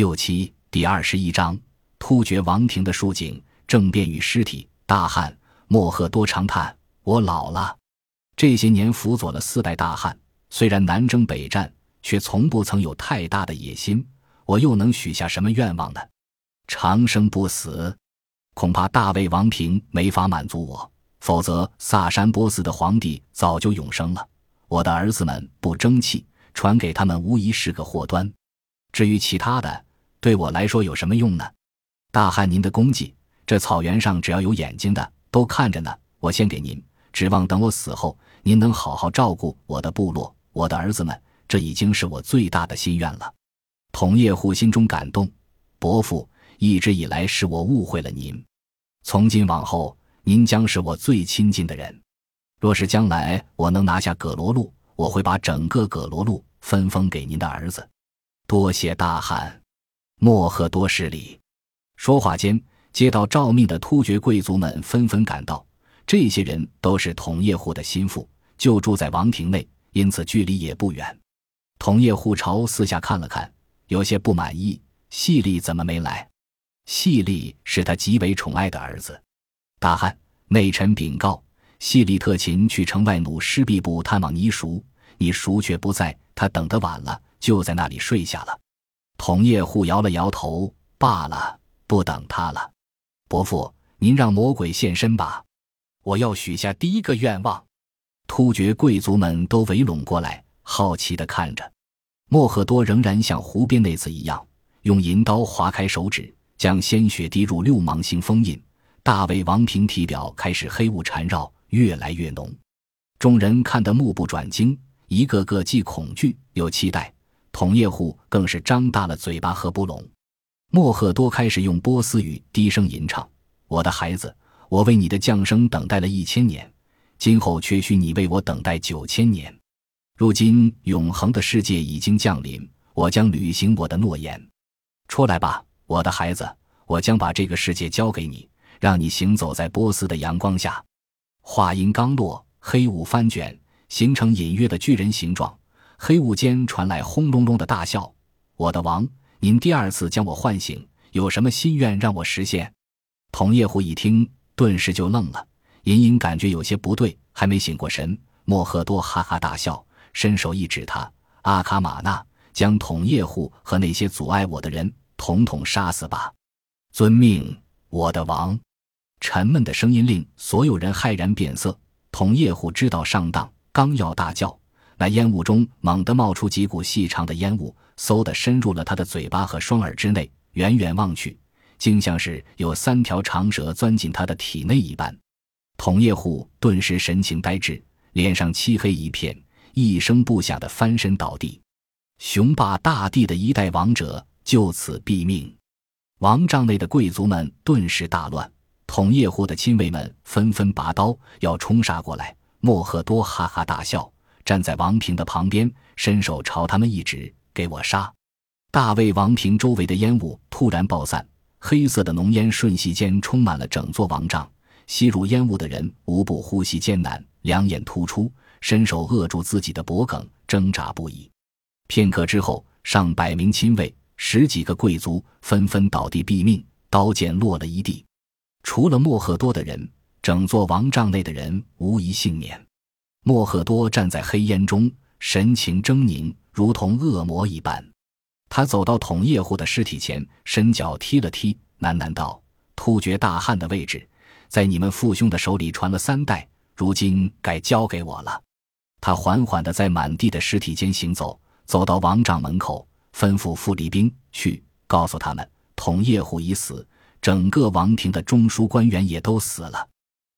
六七第二十一章突厥王庭的竖井政变与尸体。大汉莫赫多长叹：“我老了。这些年辅佐了四代大汉，虽然南征北战，却从不曾有太大的野心。我又能许下什么愿望呢？长生不死，恐怕大魏王庭没法满足我。否则，萨珊波斯的皇帝早就永生了。我的儿子们不争气，传给他们无疑是个祸端。至于其他的，对我来说有什么用呢？大汉，您的功绩，这草原上只要有眼睛的都看着呢。我献给您，指望等我死后，您能好好照顾我的部落，我的儿子们。这已经是我最大的心愿了。统叶护心中感动，伯父，一直以来是我误会了您。从今往后，您将是我最亲近的人。若是将来我能拿下葛罗路，我会把整个葛罗路分封给您的儿子。多谢大汗，莫贺多失礼。说话间，接到诏命的突厥贵族们纷纷赶到。这些人都是统叶护的心腹，就住在王庭内，因此距离也不远。统叶护朝四下看了看，有些不满意：细粒怎么没来？细粒是他极为宠爱的儿子。大汗，内臣禀告，细粒特勤去城外弩师毕部探望尼叔，你叔却不在，他等得晚了。就在那里睡下了。统叶护摇了摇头，罢了，不等他了。伯父，您让魔鬼现身吧，我要许下第一个愿望。突厥贵族们都围拢过来，好奇地看着。莫赫多仍然像湖边那次一样，用银刀划开手指，将鲜血滴入六芒星封印。大卫王平体表开始黑雾缠绕，越来越浓。众人看得目不转睛，一个个既恐惧又期待。同业户更是张大了嘴巴合不拢。莫赫多开始用波斯语低声吟唱：“我的孩子，我为你的降生等待了一千年，今后却需你为我等待九千年。如今永恒的世界已经降临，我将履行我的诺言。出来吧，我的孩子，我将把这个世界交给你，让你行走在波斯的阳光下。”话音刚落，黑雾翻卷，形成隐约的巨人形状。黑雾间传来轰隆隆的大笑。我的王，您第二次将我唤醒，有什么心愿让我实现？统叶护一听，顿时就愣了，隐隐感觉有些不对，还没醒过神。莫赫多哈哈大笑，伸手一指他：“阿卡玛纳，将统叶护和那些阻碍我的人统统杀死吧！”遵命，我的王。沉闷的声音令所有人骇然变色。统叶护知道上当，刚要大叫。那烟雾中猛地冒出几股细长的烟雾，嗖地深入了他的嘴巴和双耳之内。远远望去，竟像是有三条长蛇钻进他的体内一般。统叶护顿时神情呆滞，脸上漆黑一片，一声不响地翻身倒地。雄霸大地的一代王者就此毙命。王帐内的贵族们顿时大乱，统叶护的亲卫们纷纷拔刀要冲杀过来。莫赫多哈哈大笑。站在王平的旁边，伸手朝他们一指：“给我杀！”大卫王平周围的烟雾突然爆散，黑色的浓烟瞬息间充满了整座王帐。吸入烟雾的人无不呼吸艰难，两眼突出，伸手扼住自己的脖颈，挣扎不已。片刻之后，上百名亲卫、十几个贵族纷纷倒地毙命，刀剑落了一地。除了莫赫多的人，整座王帐内的人无一幸免。莫赫多站在黑烟中，神情狰狞，如同恶魔一般。他走到统叶护的尸体前，伸脚踢了踢，喃喃道：“突厥大汗的位置，在你们父兄的手里传了三代，如今该交给我了。”他缓缓地在满地的尸体间行走，走到王帐门口，吩咐副礼兵去告诉他们：统叶护已死，整个王庭的中枢官员也都死了，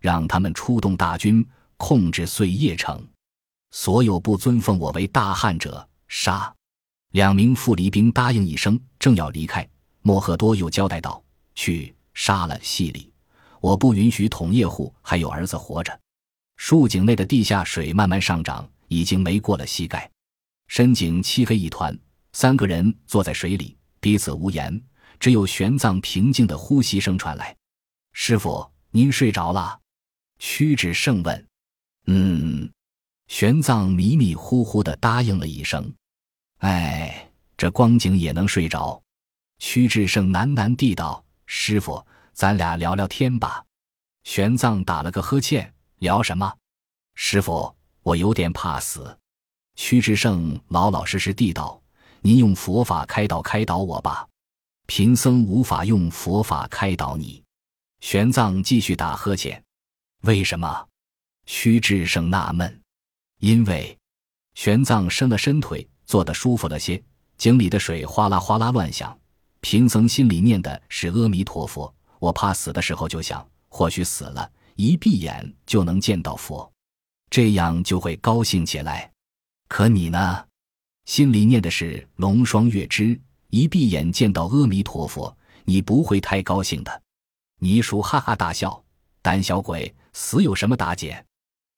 让他们出动大军。控制碎叶城，所有不尊奉我为大汉者杀。两名副离兵答应一声，正要离开，莫赫多又交代道：“去杀了细里，我不允许统叶户还有儿子活着。”竖井内的地下水慢慢上涨，已经没过了膝盖，深井漆黑一团。三个人坐在水里，彼此无言，只有玄奘平静的呼吸声传来：“师傅，您睡着了？”屈指胜问。嗯，玄奘迷迷糊糊的答应了一声。哎，这光景也能睡着。屈志胜喃喃地道：“师傅，咱俩聊聊天吧。”玄奘打了个呵欠：“聊什么？”师傅，我有点怕死。屈志胜老老实实地道：“您用佛法开导开导我吧，贫僧无法用佛法开导你。”玄奘继续打呵欠：“为什么？”屈志胜纳闷：“因为……”玄奘伸了伸腿，坐得舒服了些，井里的水哗啦哗啦乱响。贫僧心里念的是阿弥陀佛，我怕死的时候就想，或许死了一闭眼就能见到佛，这样就会高兴起来。可你呢，心里念的是龙双月枝，一闭眼见到阿弥陀佛，你不会太高兴的。尼叔哈哈大笑：“胆小鬼，死有什么打紧？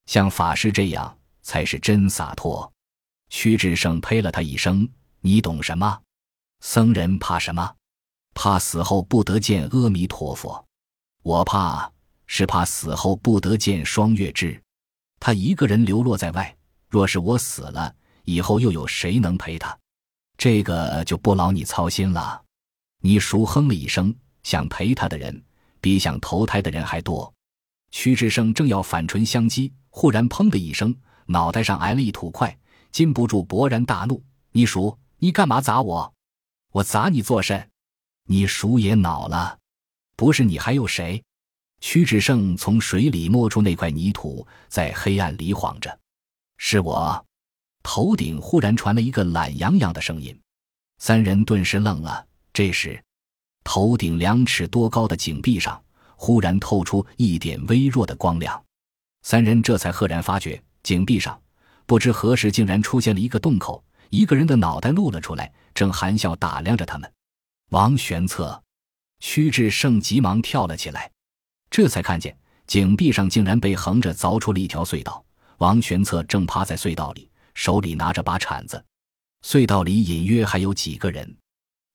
像法师这样才是真洒脱。”屈志胜呸了他一声：“你懂什么？”僧人怕什么？怕死后不得见阿弥陀佛。我怕是怕死后不得见双月枝。他一个人流落在外，若是我死了，以后又有谁能陪他？这个就不劳你操心了。你熟哼了一声，想陪他的人比想投胎的人还多。屈志胜正要反唇相讥，忽然砰的一声，脑袋上挨了一土块，禁不住勃然大怒：“你鼠，你干嘛砸我？”我砸你做甚？你鼠也恼了，不是你还有谁？屈志胜从水里摸出那块泥土，在黑暗里晃着。是我。头顶忽然传来一个懒洋洋的声音，三人顿时愣了。这时，头顶两尺多高的井壁上忽然透出一点微弱的光亮，三人这才赫然发觉，井壁上不知何时竟然出现了一个洞口。一个人的脑袋露了出来，正含笑打量着他们。王玄策、屈志胜急忙跳了起来，这才看见井壁上竟然被横着凿出了一条隧道。王玄策正趴在隧道里，手里拿着把铲子。隧道里隐约还有几个人。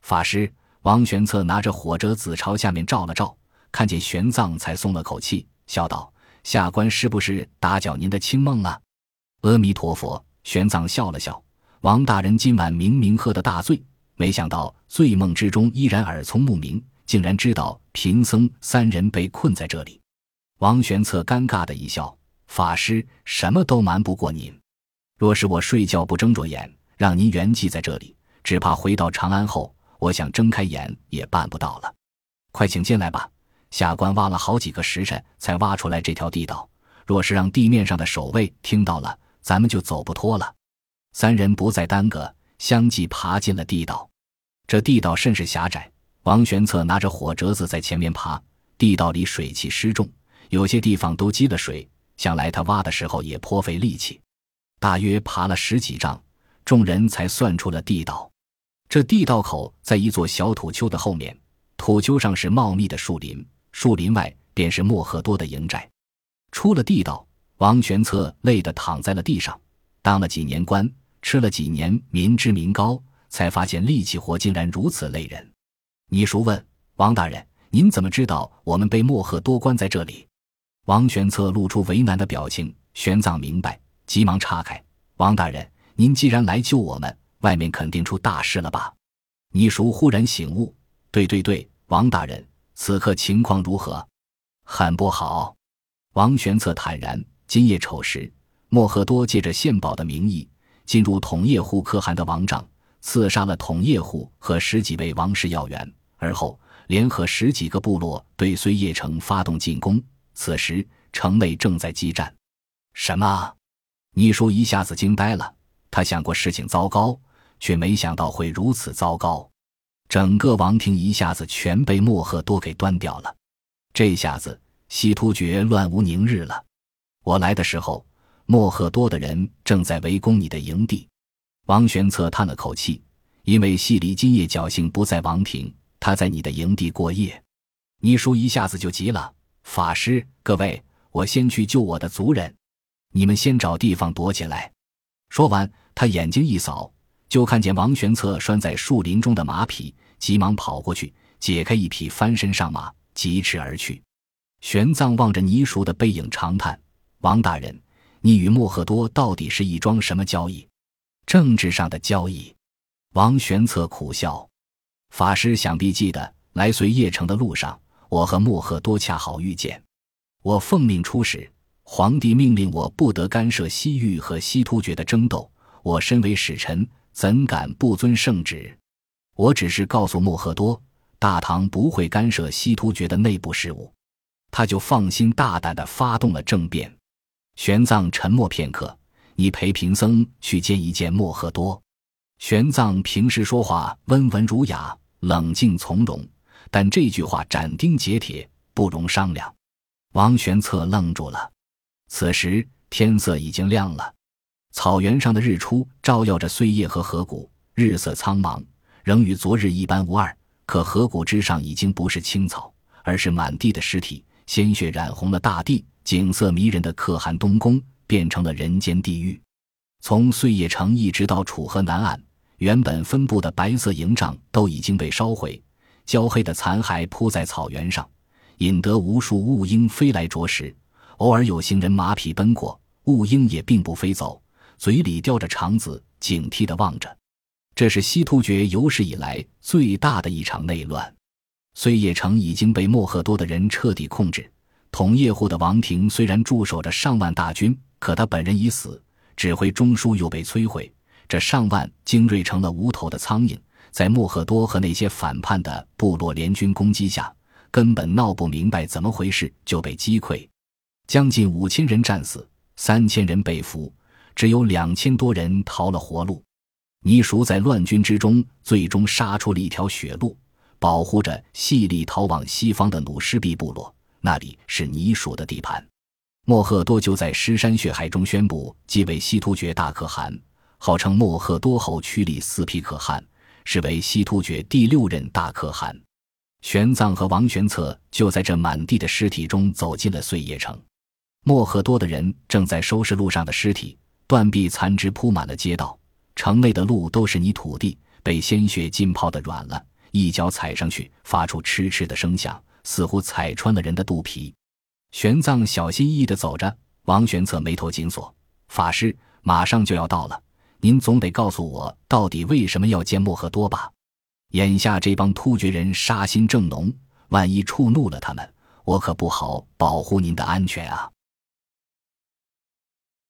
法师王玄策拿着火折子朝下面照了照，看见玄奘，才松了口气，笑道：“下官是不是打搅您的清梦了？”阿弥陀佛。玄奘笑了笑。王大人今晚明明喝得大醉，没想到醉梦之中依然耳聪目明，竟然知道贫僧三人被困在这里。王玄策尴尬的一笑：“法师什么都瞒不过您。若是我睡觉不睁着眼，让您圆寂在这里，只怕回到长安后，我想睁开眼也办不到了。快请进来吧，下官挖了好几个时辰才挖出来这条地道，若是让地面上的守卫听到了，咱们就走不脱了。”三人不再耽搁，相继爬进了地道。这地道甚是狭窄，王玄策拿着火折子在前面爬。地道里水气湿重，有些地方都积了水，想来他挖的时候也颇费力气。大约爬了十几丈，众人才算出了地道。这地道口在一座小土丘的后面，土丘上是茂密的树林，树林外便是莫赫多的营寨。出了地道，王玄策累得躺在了地上，当了几年官。吃了几年民脂民膏，才发现力气活竟然如此累人。倪叔问王大人：“您怎么知道我们被莫赫多关在这里？”王玄策露出为难的表情。玄奘明白，急忙岔开：“王大人，您既然来救我们，外面肯定出大事了吧？”倪叔忽然醒悟：“对对对，王大人，此刻情况如何？很不好。”王玄策坦然：“今夜丑时，莫赫多借着献宝的名义。”进入统叶户可汗的王帐，刺杀了统叶户和十几位王室要员，而后联合十几个部落对睢叶城发动进攻。此时城内正在激战。什么？倪叔一下子惊呆了。他想过事情糟糕，却没想到会如此糟糕。整个王庭一下子全被莫赫多给端掉了。这下子西突厥乱无宁日了。我来的时候。莫赫多的人正在围攻你的营地，王玄策叹了口气，因为细里今夜侥幸不在王庭，他在你的营地过夜。你叔一下子就急了：“法师，各位，我先去救我的族人，你们先找地方躲起来。”说完，他眼睛一扫，就看见王玄策拴在树林中的马匹，急忙跑过去解开一匹，翻身上马，疾驰而去。玄奘望着倪叔的背影，长叹：“王大人。”你与莫赫多到底是一桩什么交易？政治上的交易。王玄策苦笑。法师想必记得，来随邺城的路上，我和莫赫多恰好遇见。我奉命出使，皇帝命令我不得干涉西域和西突厥的争斗。我身为使臣，怎敢不遵圣旨？我只是告诉莫赫多，大唐不会干涉西突厥的内部事务，他就放心大胆地发动了政变。玄奘沉默片刻，你陪贫僧去见一见莫赫多。玄奘平时说话温文儒雅、冷静从容，但这句话斩钉截铁，不容商量。王玄策愣住了。此时天色已经亮了，草原上的日出照耀着碎叶和河谷，日色苍茫，仍与昨日一般无二。可河谷之上已经不是青草，而是满地的尸体，鲜血染红了大地，景色迷人的可汗东宫变成了人间地狱。从碎叶城一直到楚河南岸，原本分布的白色营帐都已经被烧毁，焦黑的残骸铺在草原上。引得无数雾鹰飞来啄食，偶尔有行人马匹奔过，雾鹰也并不飞走，嘴里叼着肠子，警惕地望着。这是西突厥有史以来最大的一场内乱。碎叶城已经被莫赫多的人彻底控制，同叶护的王庭虽然驻守着上万大军，可他本人已死，指挥中枢又被摧毁，这上万精锐成了无头的苍蝇，在莫赫多和那些反叛的部落联军攻击下。根本闹不明白怎么回事，就被击溃，将近五千人战死，三千人被俘，只有两千多人逃了活路。倪叔在乱军之中，最终杀出了一条血路，保护着细里逃往西方的努失毕部落，那里是倪叔的地盘。莫赫多就在尸山血海中宣布继位西突厥大可汗，号称莫赫多侯屈力四匹可汗，是为西突厥第六任大可汗。玄奘和王玄策就在这满地的尸体中走进了碎叶城。莫赫多的人正在收拾路上的尸体，断壁残肢铺满了街道。城内的路都是泥土地，被鲜血浸泡的软了，一脚踩上去发出嗤嗤的声响，似乎踩穿了人的肚皮。玄奘小心翼翼地走着，王玄策眉头紧锁：“法师，马上就要到了，您总得告诉我，到底为什么要见莫赫多吧？”眼下这帮突厥人杀心正浓，万一触怒了他们，我可不好保护您的安全啊！